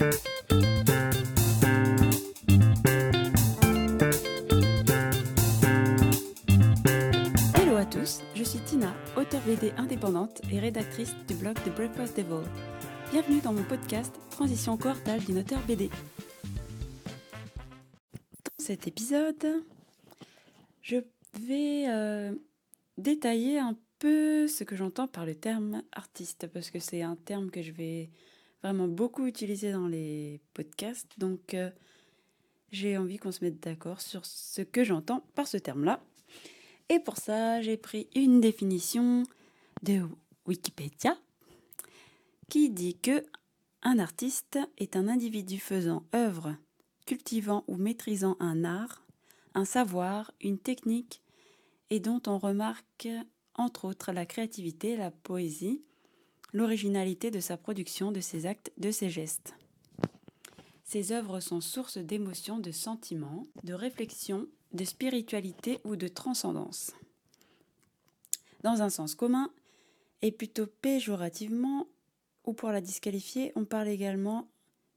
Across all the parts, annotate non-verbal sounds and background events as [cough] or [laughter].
Hello à tous, je suis Tina, auteure BD indépendante et rédactrice du blog The Breakfast Devil. Bienvenue dans mon podcast Transition quartale d'une auteur BD. Dans cet épisode, je vais euh, détailler un peu ce que j'entends par le terme artiste, parce que c'est un terme que je vais vraiment beaucoup utiliser dans les podcasts, donc euh, j'ai envie qu'on se mette d'accord sur ce que j'entends par ce terme-là. Et pour ça, j'ai pris une définition de Wikipédia qui dit que un artiste est un individu faisant œuvre, cultivant ou maîtrisant un art, un savoir, une technique et dont on remarque entre autres la créativité, la poésie, l'originalité de sa production, de ses actes, de ses gestes. Ses œuvres sont source d'émotions, de sentiments, de réflexion, de spiritualité ou de transcendance. Dans un sens commun, et plutôt péjorativement, ou pour la disqualifier, on parle également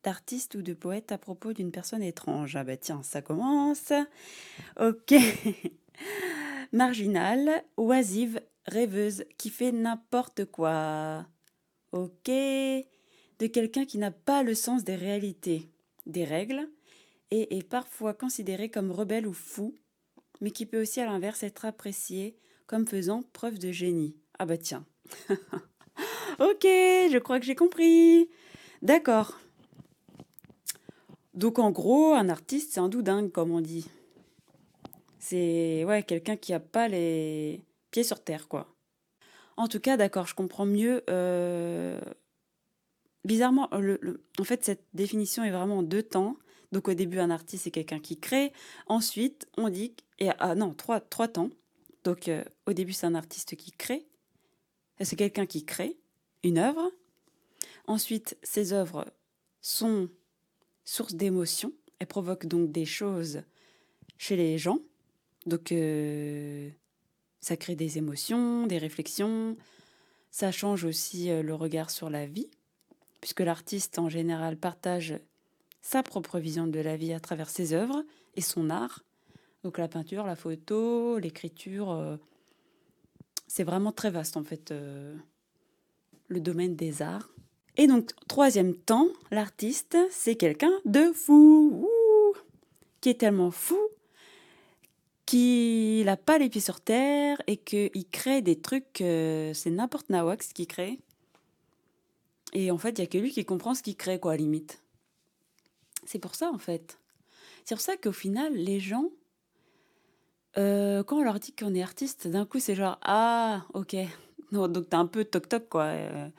d'artiste ou de poète à propos d'une personne étrange. Ah bah tiens, ça commence. Ok. [laughs] Marginale, oisive, rêveuse, qui fait n'importe quoi. Ok. De quelqu'un qui n'a pas le sens des réalités, des règles, et est parfois considéré comme rebelle ou fou, mais qui peut aussi à l'inverse être apprécié comme faisant preuve de génie. Ah bah tiens. [laughs] ok, je crois que j'ai compris. D'accord. Donc en gros, un artiste, c'est un doudingue, comme on dit. C'est ouais, quelqu'un qui n'a pas les pieds sur terre, quoi. En tout cas, d'accord, je comprends mieux. euh, Bizarrement, le- en fait, cette définition est vraiment en deux temps. Donc au début, un artiste, c'est quelqu'un qui crée. Ensuite, on dit... Et, ah non, trois, trois temps. Donc euh, au début, c'est un artiste qui crée. C'est quelqu'un qui crée une œuvre. Ensuite, ces œuvres sont source d'émotions. Elles provoquent donc des choses chez les gens. Donc, euh, ça crée des émotions, des réflexions. Ça change aussi euh, le regard sur la vie, puisque l'artiste, en général, partage sa propre vision de la vie à travers ses œuvres et son art. Donc, la peinture, la photo, l'écriture, euh, c'est vraiment très vaste, en fait, euh, le domaine des arts. Et donc, troisième temps, l'artiste, c'est quelqu'un de fou, qui est tellement fou qu'il n'a pas les pieds sur terre et qu'il crée des trucs, euh, c'est n'importe nawak ce qu'il crée. Et en fait, il n'y a que lui qui comprend ce qu'il crée, quoi, à limite. C'est pour ça, en fait. C'est pour ça qu'au final, les gens, euh, quand on leur dit qu'on est artiste, d'un coup, c'est genre, ah, ok. [laughs] Donc t'as un peu toc-toc, quoi. euh,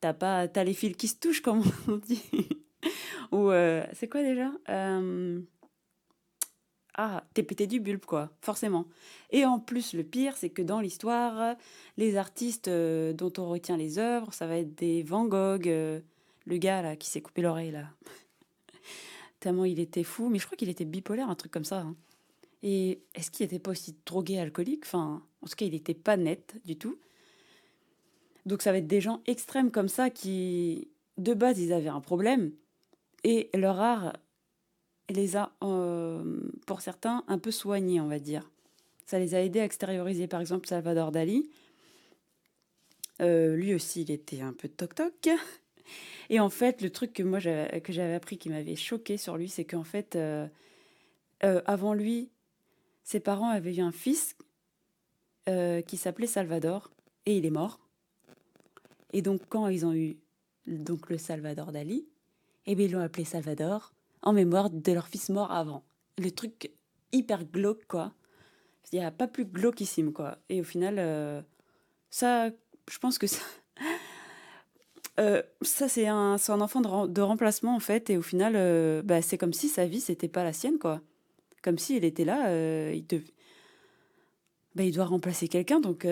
T'as pas, t'as les fils qui se touchent, comme [laughs] on dit. Ou euh, c'est quoi déjà? Ah, t'es pété du bulbe, quoi, forcément. Et en plus, le pire, c'est que dans l'histoire, les artistes euh, dont on retient les œuvres, ça va être des Van Gogh, euh, le gars là qui s'est coupé l'oreille là. [laughs] Tellement il était fou, mais je crois qu'il était bipolaire, un truc comme ça. hein. Et est-ce qu'il était pas aussi drogué, alcoolique? Enfin, en tout cas, il était pas net du tout. Donc ça va être des gens extrêmes comme ça qui, de base, ils avaient un problème et leur art les a, euh, pour certains, un peu soignés, on va dire. Ça les a aidés à extérioriser. Par exemple, Salvador Dali, euh, lui aussi, il était un peu toc-toc. Et en fait, le truc que moi que j'avais appris qui m'avait choqué sur lui, c'est qu'en fait, euh, avant lui, ses parents avaient eu un fils qui s'appelait Salvador et il est mort. Et donc, quand ils ont eu donc le Salvador Dali, eh bien, ils l'ont appelé Salvador en mémoire de leur fils mort avant. Le truc hyper glauque, quoi. Il n'y a pas plus glauquissime, quoi. Et au final, euh, ça, je pense que ça, [laughs] euh, ça c'est un, un enfant de, rem- de remplacement, en fait. Et au final, euh, bah, c'est comme si sa vie, c'était pas la sienne, quoi. Comme s'il était là, il, dev- bah, il doit remplacer quelqu'un, donc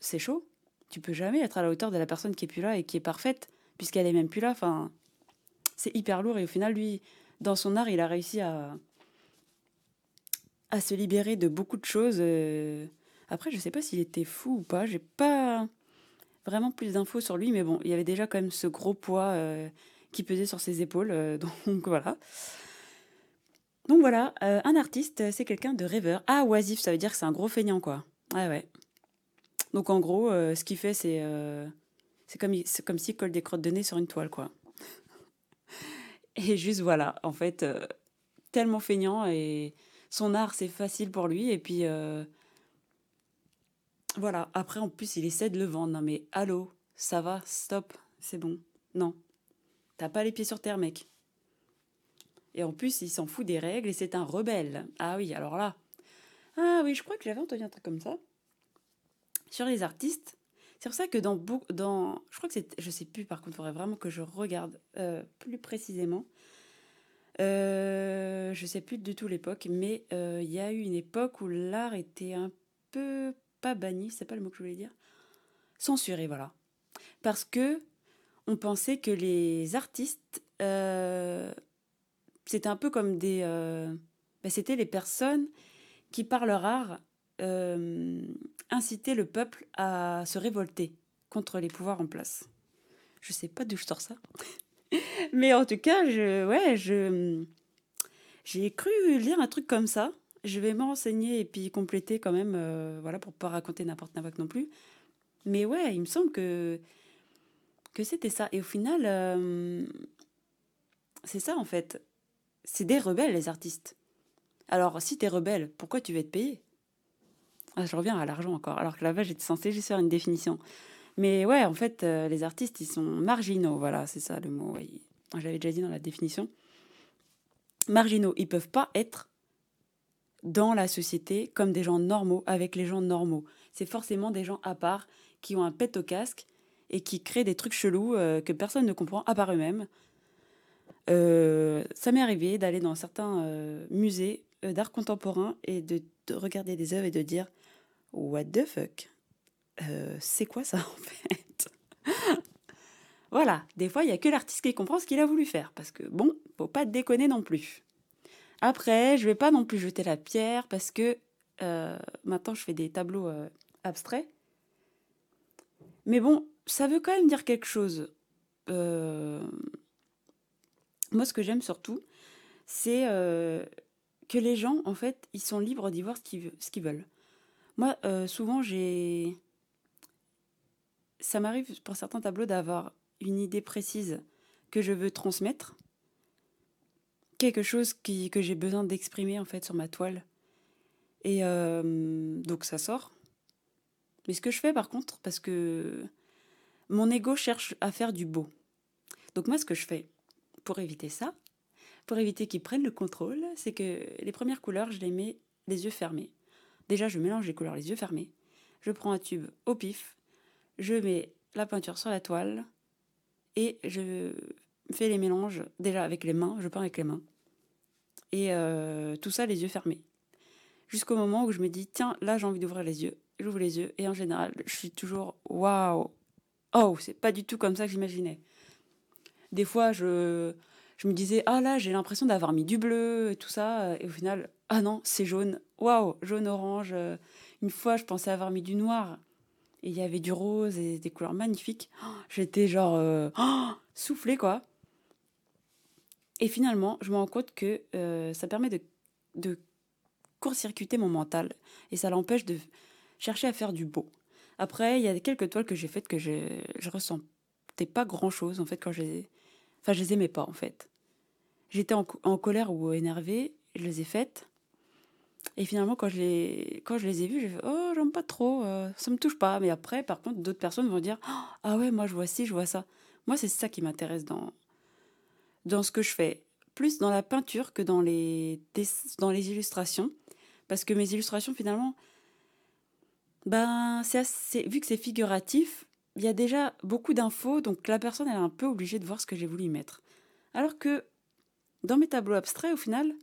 c'est chaud. Tu peux jamais être à la hauteur de la personne qui est plus là et qui est parfaite, puisqu'elle est même plus là. Enfin, c'est hyper lourd. Et au final, lui, dans son art, il a réussi à, à se libérer de beaucoup de choses. euh. Après, je sais pas s'il était fou ou pas. J'ai pas vraiment plus d'infos sur lui, mais bon, il y avait déjà quand même ce gros poids euh, qui pesait sur ses épaules. euh, [laughs] donc voilà. Donc voilà, un artiste, c'est quelqu'un de rêveur. Ah, oisif, ça veut dire que c'est un gros feignant, quoi. Ouais, ouais. Donc en gros, ce qu'il fait, c'est comme, comme s'il colle des crottes de nez sur une toile, quoi. [laughs] Et juste voilà, en fait, euh, tellement feignant et son art, c'est facile pour lui. Et puis euh, voilà, après, en plus, il essaie de le vendre. Non mais allô, ça va, stop, c'est bon. Non, t'as pas les pieds sur terre, mec. Et en plus, il s'en fout des règles et c'est un rebelle. Ah oui, alors là. Ah oui, je crois que j'avais entendu un truc comme ça. Sur les artistes. C'est pour ça que dans beaucoup. Dans, je crois que c'est. Je sais plus, par contre, il faudrait vraiment que je regarde euh, plus précisément. Euh, je sais plus du tout l'époque, mais euh, il y a eu une époque où l'art était un peu. Pas banni, c'est pas le mot que je voulais dire. Censuré, voilà. Parce que on pensait que les artistes. c'était un peu comme des. ben, c'était les personnes qui, par leur art, incitaient le peuple à se révolter contre les pouvoirs en place. Je sais pas d'où je sors ça. [laughs] Mais en tout cas, je, ouais, je, j'ai cru lire un truc comme ça. Je vais me renseigner et puis compléter quand même, euh, voilà, pour pas raconter n'importe quoi non plus. Mais ouais, il me semble que, que c'était ça. Et au final, euh, c'est ça en fait. C'est des rebelles, les artistes. Alors, si t'es rebelle, pourquoi tu veux être payé? Ah, Je reviens à l'argent encore, alors que là-bas, j'étais censée juste faire une définition. Mais ouais, en fait, euh, les artistes, ils sont marginaux, voilà, c'est ça le mot. l'avais déjà dit dans la définition. Marginaux, ils peuvent pas être dans la société comme des gens normaux, avec les gens normaux. C'est forcément des gens à part, qui ont un pet au casque et qui créent des trucs chelous euh, que personne ne comprend à part eux-mêmes. Euh, ça m'est arrivé d'aller dans certains musées d'art contemporain et de regarder des œuvres et de dire What the fuck? Euh, C'est quoi ça [laughs] en fait? Voilà, des fois il n'y a que l'artiste qui comprend ce qu'il a voulu faire parce que bon, faut pas déconner non plus. Après, je vais pas non plus jeter la pierre parce que euh, maintenant je fais des tableaux euh, abstraits. Mais bon, ça veut quand même dire quelque chose. Moi, ce que j'aime surtout, c'est que les gens, en fait, ils sont libres d'y voir ce qu'ils veulent. Moi, euh, souvent, j'ai... Ça m'arrive pour certains tableaux d'avoir une idée précise que je veux transmettre, quelque chose que j'ai besoin d'exprimer, en fait, sur ma toile. Et euh, donc, ça sort. Mais ce que je fais, par contre, parce que mon ego cherche à faire du beau. Donc, moi, ce que je fais, pour éviter ça, pour éviter qu'ils prennent le contrôle, c'est que les premières couleurs, je les mets les yeux fermés. Déjà, je mélange les couleurs les yeux fermés. Je prends un tube au pif, je mets la peinture sur la toile et je fais les mélanges déjà avec les mains, je peins avec les mains. Et euh, tout ça les yeux fermés. Jusqu'au moment où je me dis, tiens, là j'ai envie d'ouvrir les yeux. J'ouvre les yeux et en général, je suis toujours, waouh, oh, c'est pas du tout comme ça que j'imaginais. Des fois, je, je me disais, ah là, j'ai l'impression d'avoir mis du bleu et tout ça. Et au final, ah non, c'est jaune. Waouh, jaune-orange. Une fois, je pensais avoir mis du noir. Et il y avait du rose et des couleurs magnifiques. Oh, J'étais genre euh, oh, soufflée, quoi. Et finalement, je me rends compte que euh, ça permet de, de court-circuiter mon mental. Et ça l'empêche de chercher à faire du beau. Après, il y a quelques toiles que j'ai faites que je, je ressentais pas grand-chose, en fait, quand je les... Enfin, je les aimais pas, en fait. J'étais en, co- en colère ou énervée, je les ai faites. Et finalement, quand je les, quand je les ai vues, j'ai fait Oh, j'aime pas trop, euh, ça me touche pas. Mais après, par contre, d'autres personnes vont dire Oh, Ah ouais, moi je vois ci, je vois ça. Moi, c'est ça qui m'intéresse dans, dans ce que je fais. Plus dans la peinture que dans les, dans les illustrations. Parce que mes illustrations, finalement, ben, c'est vu que c'est figuratif, il y a déjà beaucoup d'infos, donc la personne est un peu obligée de voir ce que j'ai voulu y mettre. Alors que dans mes tableaux abstraits, au final,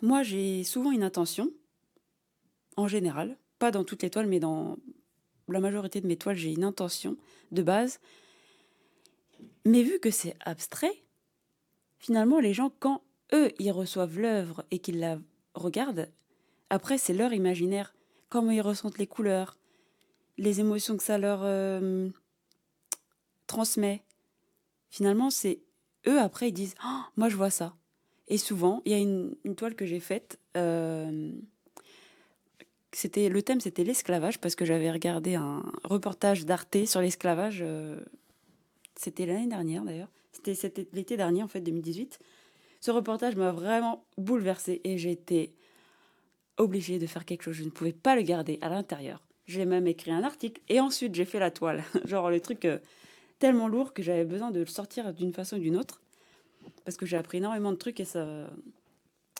moi j'ai souvent une intention, en général, pas dans toutes les toiles, mais dans la majorité de mes toiles, j'ai une intention de base. Mais vu que c'est abstrait, finalement, les gens, quand eux, ils reçoivent l'œuvre et qu'ils la regardent, après, c'est leur imaginaire, comment ils ressentent les couleurs, les émotions que ça leur euh, transmet. finalement, c'est eux après, ils disent «Oh, Moi, je vois ça. Et souvent, il y a une, toile que j'ai faite. Euh, c'était le thème, c'était l'esclavage parce que j'avais regardé un reportage d'Arte sur l'esclavage. Euh, c'était l'année dernière d'ailleurs. C'était l'été dernier en fait, 2018. Ce reportage m'a vraiment bouleversée et été obligée de faire quelque chose. Je ne pouvais pas le garder à l'intérieur. J'ai même écrit un article et ensuite j'ai fait la toile. [laughs] Genre le truc euh, tellement lourd que j'avais besoin de le sortir d'une façon ou d'une autre parce que j'ai appris énormément de trucs et ça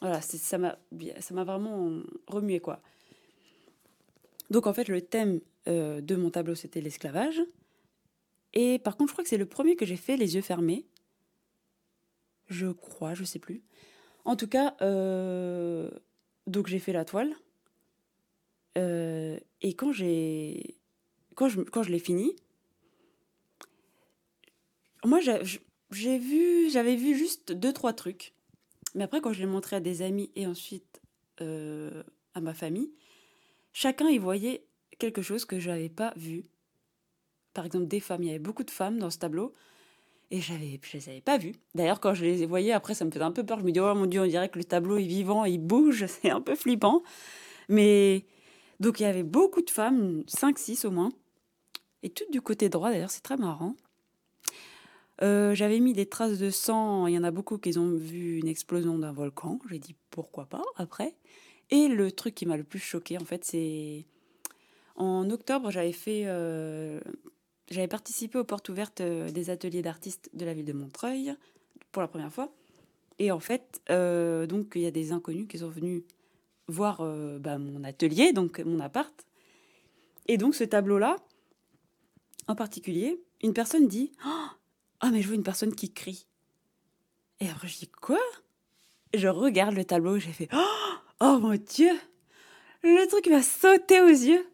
voilà ça m'a ça m'a vraiment remué quoi. Donc en fait le thème euh, de mon tableau c'était l'esclavage. Et par contre je crois que c'est le premier que j'ai fait les yeux fermés. Je crois je sais plus. En tout cas euh, donc j'ai fait la toile. Euh, et quand j'ai quand je quand je l'ai fini moi j'ai vu, j'avais vu juste deux, trois trucs. Mais après, quand je l'ai montré à des amis et ensuite euh, à ma famille, chacun y voyait quelque chose que je n'avais pas vu. Par exemple, des femmes. Il y avait beaucoup de femmes dans ce tableau. Et j'avais, je les avais pas vues. D'ailleurs, quand je les voyais, après, ça me faisait un peu peur. Je me dis, oh mon Dieu, on dirait que le tableau est vivant, il bouge. [laughs] C'est un peu flippant. Mais donc, il y avait beaucoup de femmes, 5-6 au moins. Et toutes du côté droit, d'ailleurs, c'est très marrant. Euh, j'avais mis des traces de sang. Il y en a beaucoup qui ont vu une explosion d'un volcan. J'ai dit pourquoi pas après. Et le truc qui m'a le plus choqué, en fait, c'est en octobre, j'avais fait, euh, j'avais participé aux portes ouvertes euh, des ateliers d'artistes de la ville de Montreuil pour la première fois. Et en fait, donc il y a des inconnus qui sont venus voir bah, mon atelier, donc mon appart. Et donc ce tableau-là, en particulier, une personne dit oh, mais je vois une personne qui crie. Et après, je dis Quoi? Je regarde le tableau, j'ai fait oh, oh mon Dieu Le truc m'a sauté aux yeux.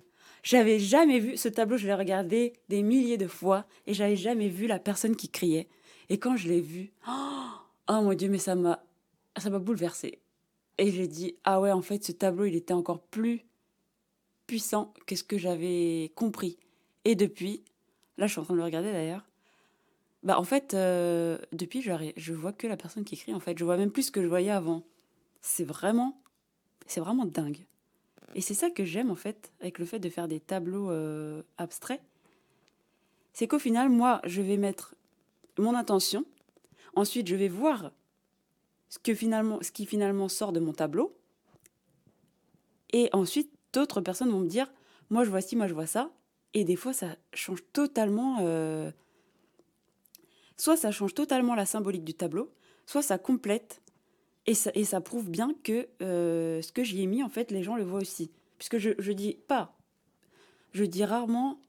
J'avais jamais vu ce tableau, je l'ai regardé des milliers de fois et j'avais jamais vu la personne qui criait. Et quand je l'ai vu, oh, oh mon Dieu, mais ça m'a ça m'a bouleversé. Et j'ai dit ah ouais, en fait, ce tableau, il était encore plus puissant que ce que j'avais compris. Et depuis, là, je suis en train de le regarder d'ailleurs. Bah, en fait, euh, depuis, je, je vois que la personne qui écrit, en fait. Je vois même plus ce que je voyais avant. C'est vraiment, c'est vraiment dingue. Et c'est ça que j'aime, en fait, avec le fait de faire des tableaux euh, abstraits. C'est qu'au final, moi, je vais mettre mon intention. Ensuite, je vais voir ce, que finalement, ce qui finalement sort de mon tableau. Et ensuite, d'autres personnes vont me dire, moi, je vois ci, moi, je vois ça. Et des fois, ça change totalement... Euh, soit ça change totalement la symbolique du tableau, soit ça complète et ça, prouve bien que euh, ce que j'y ai mis, en fait, les gens le voient aussi. Puisque je, je dis pas, je dis rarement,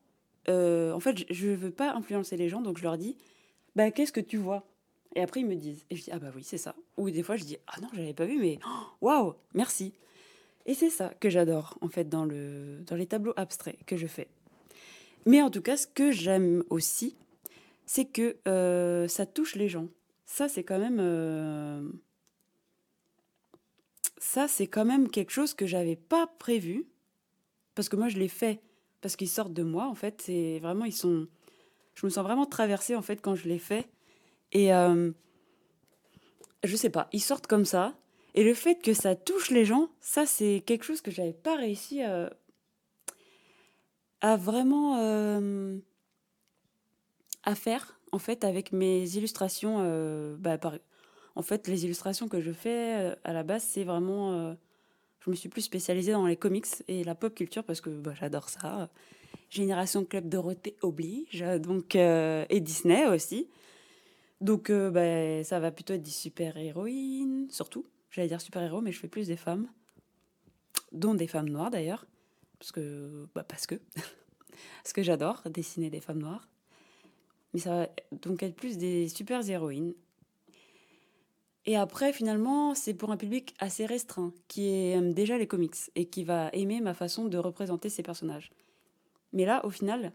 euh, en fait, je ne veux pas influencer les gens, donc je leur dis, bah, qu'est-ce que tu vois? Et après, ils me disent, et je dis, ah bah oui, c'est ça. Ou des fois, je dis, ah non, je n'avais pas vu, mais waouh, merci. Et c'est ça que j'adore, en fait, dans, le, dans les tableaux abstraits que je fais. Mais en tout cas, ce que j'aime aussi, c'est que euh, ça touche les gens. Ça, c'est quand même. Euh, ça, c'est quand même quelque chose que j'avais pas prévu. Parce que moi, je l'ai fait parce qu'ils sortent de moi, en fait. C'est vraiment, ils sont. Je me sens vraiment traversée, en fait, quand je l'ai fait. Et. Euh, je sais pas, ils sortent comme ça. Et le fait que ça touche les gens, ça, c'est quelque chose que j'avais pas réussi à, à vraiment à faire en fait avec mes illustrations. Euh, bah, en fait, les illustrations que je fais euh, à la base, c'est vraiment. Euh, je me suis plus spécialisée dans les comics et la pop culture parce que bah, j'adore ça. Génération Club Dorothée oblige, donc et Disney aussi. Donc bah, ça va plutôt être des super-héroïnes, surtout. J'allais dire super-héros, mais je fais plus des femmes, dont des femmes noires d'ailleurs, parce que bah, parce que [laughs] parce que j'adore dessiner des femmes noires. Mais ça va donc être plus des super héroïnes. Et après, finalement, c'est pour un public assez restreint, qui aime déjà les comics et qui va aimer ma façon de représenter ces personnages. Mais là, au final,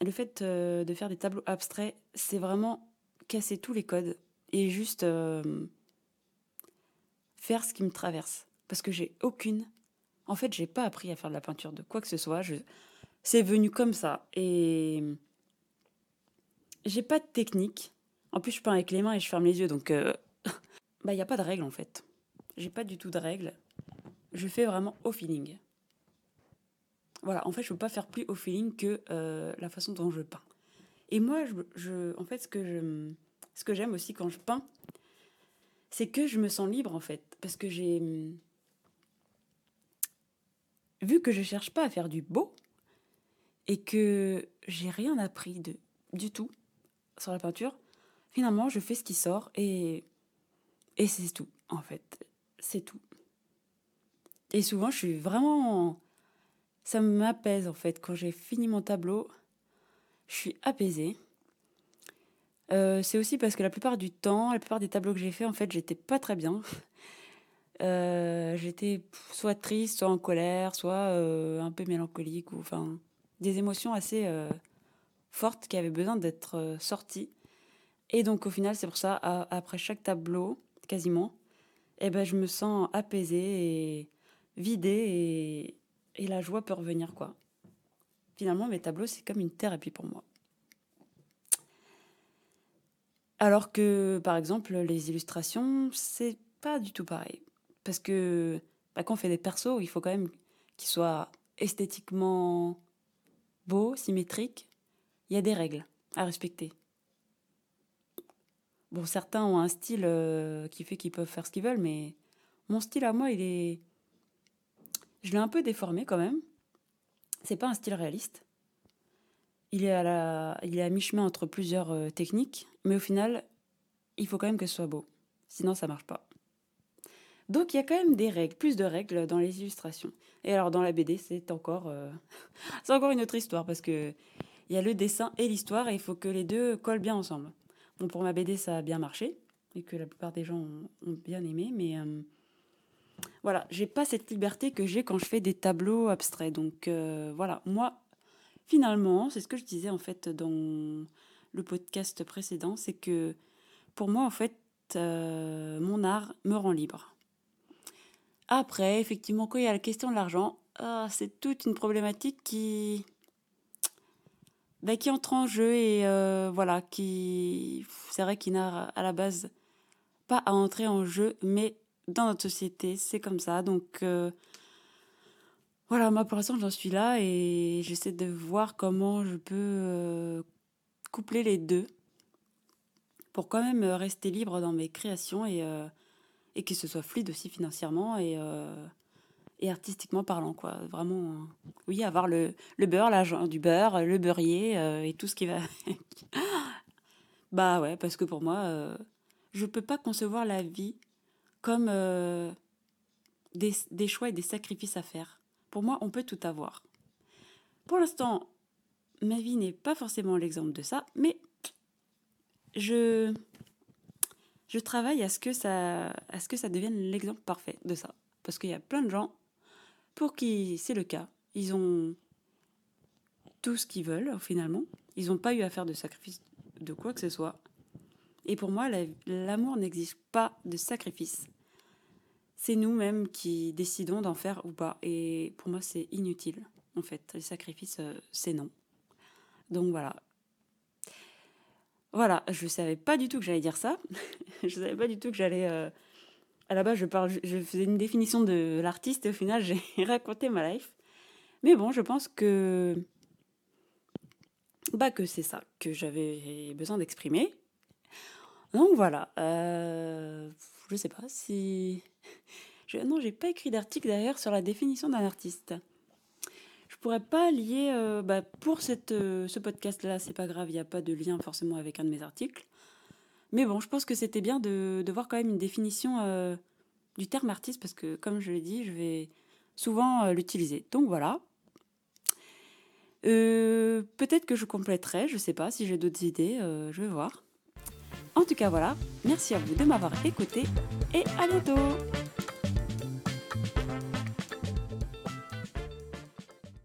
le fait euh, de faire des tableaux abstraits, c'est vraiment casser tous les codes et juste euh, faire ce qui me traverse. Parce que j'ai aucune. En fait, j'ai pas appris à faire de la peinture de quoi que ce soit. C'est venu comme ça. Et j'ai pas de technique. En plus, je peins avec les mains et je ferme les yeux, donc euh, [laughs] bah y a pas de règle en fait. J'ai pas du tout de règle. Je fais vraiment au feeling. Voilà, en fait, je peux pas faire plus au feeling que euh, la façon dont je peins. Et moi, je- en fait, ce que je, ce que j'aime aussi quand je peins, c'est que je me sens libre en fait, parce que j'ai vu que je cherche pas à faire du beau et que j'ai rien appris de du tout sur la peinture. Finalement, je fais ce qui sort et et c'est tout en fait, c'est tout. Et souvent, je suis vraiment ça m'apaise en fait quand j'ai fini mon tableau, je suis apaisée. Euh, c'est aussi parce que la plupart du temps, la plupart des tableaux que j'ai faits, en fait, j'étais pas très bien. [laughs] Euh, j'étais soit triste, soit en colère, soit euh, un peu mélancolique, ou enfin des émotions assez fortes qui avaient besoin d'être euh, sorties. Et donc au final, c'est pour ça, après chaque tableau, quasiment, eh ben, je me sens apaisée et vidée et, et la joie peut revenir, quoi. Finalement, mes tableaux, c'est comme une thérapie pour moi. Alors que, par exemple, les illustrations, c'est pas du tout pareil. Parce que bah, quand on fait des persos, il faut quand même qu'ils soient esthétiquement beaux, symétriques. Il y a des règles à respecter. Bon, certains ont un style euh, qui fait qu'ils peuvent faire ce qu'ils veulent, mais mon style à moi, il est... Je l'ai un peu déformé quand même. C'est pas un style réaliste. Il est à la... il est à mi-chemin entre plusieurs euh, techniques, mais au final, il faut quand même que ce soit beau. Sinon, ça marche pas. Donc, il y a quand même des règles, plus de règles dans les illustrations. Et alors, dans la BD, c'est encore, euh, [laughs] c'est encore une autre histoire parce que il y a le dessin et l'histoire et il faut que les deux collent bien ensemble. Pour ma BD, ça a bien marché et que la plupart des gens ont, ont bien aimé, mais euh, voilà, j'ai pas cette liberté que j'ai quand je fais des tableaux abstraits. Donc euh, voilà, moi, finalement, c'est ce que je disais en fait dans le podcast précédent, c'est que pour moi, en fait, euh, mon art me rend libre. Après, effectivement, quand il y a la question de l'argent, ah, c'est toute une problématique qui, bah, qui entre en jeu et euh, voilà, qui, c'est vrai qu'il n'a à la base pas à entrer en jeu, mais dans notre société, c'est comme ça. Donc euh, voilà, moi pour l'instant, j'en suis là et j'essaie de voir comment je peux euh, coupler les deux pour quand même rester libre dans mes créations et, et que ce soit fluide aussi financièrement et artistiquement parlant, quoi. Vraiment, euh, oui, avoir le, le beurre, l'argent du beurre, le beurrier euh, et tout ce qui va. [laughs] Bah ouais, parce que pour moi, euh, je peux pas concevoir la vie comme euh, des, des choix et des sacrifices à faire. Pour moi, on peut tout avoir. Pour l'instant, ma vie n'est pas forcément l'exemple de ça, mais je, je travaille à ce que ça, à ce que ça devienne l'exemple parfait de ça. Parce qu'il y a plein de gens pour qui c'est le cas. Ils ont tout ce qu'ils veulent, finalement. Ils n'ont pas eu à faire de sacrifice de quoi que ce soit. Et pour moi, la- l'amour n'exige pas de sacrifice. C'est nous-mêmes qui décidons d'en faire ou pas. Et pour moi, c'est inutile, en fait. Les sacrifices, euh, c'est non. Donc voilà. Voilà, je savais pas du tout que j'allais dire ça. [laughs] je savais pas du tout que j'allais. euh, À la base, je faisais une définition de l'artiste et au final, [laughs] j'ai raconté ma life. Mais bon, je pense que bah que c'est ça que j'avais besoin d'exprimer. Donc voilà. Euh, je sais pas si. Je... Non, j'ai pas écrit d'article d'ailleurs sur la définition d'un artiste. Je pourrais pas lier. euh, bah, pour euh, ce podcast-là, c'est pas grave, il n'y a pas de lien forcément avec un de mes articles. Mais bon, je pense que c'était bien de, voir quand même une définition euh, du terme artiste parce que, comme je l'ai dit, je vais souvent euh, l'utiliser. Donc voilà. Euh, peut-être que je compléterai, je sais pas, si j'ai d'autres idées, je vais voir. En tout cas, voilà. Merci à vous de m'avoir écouté et à bientôt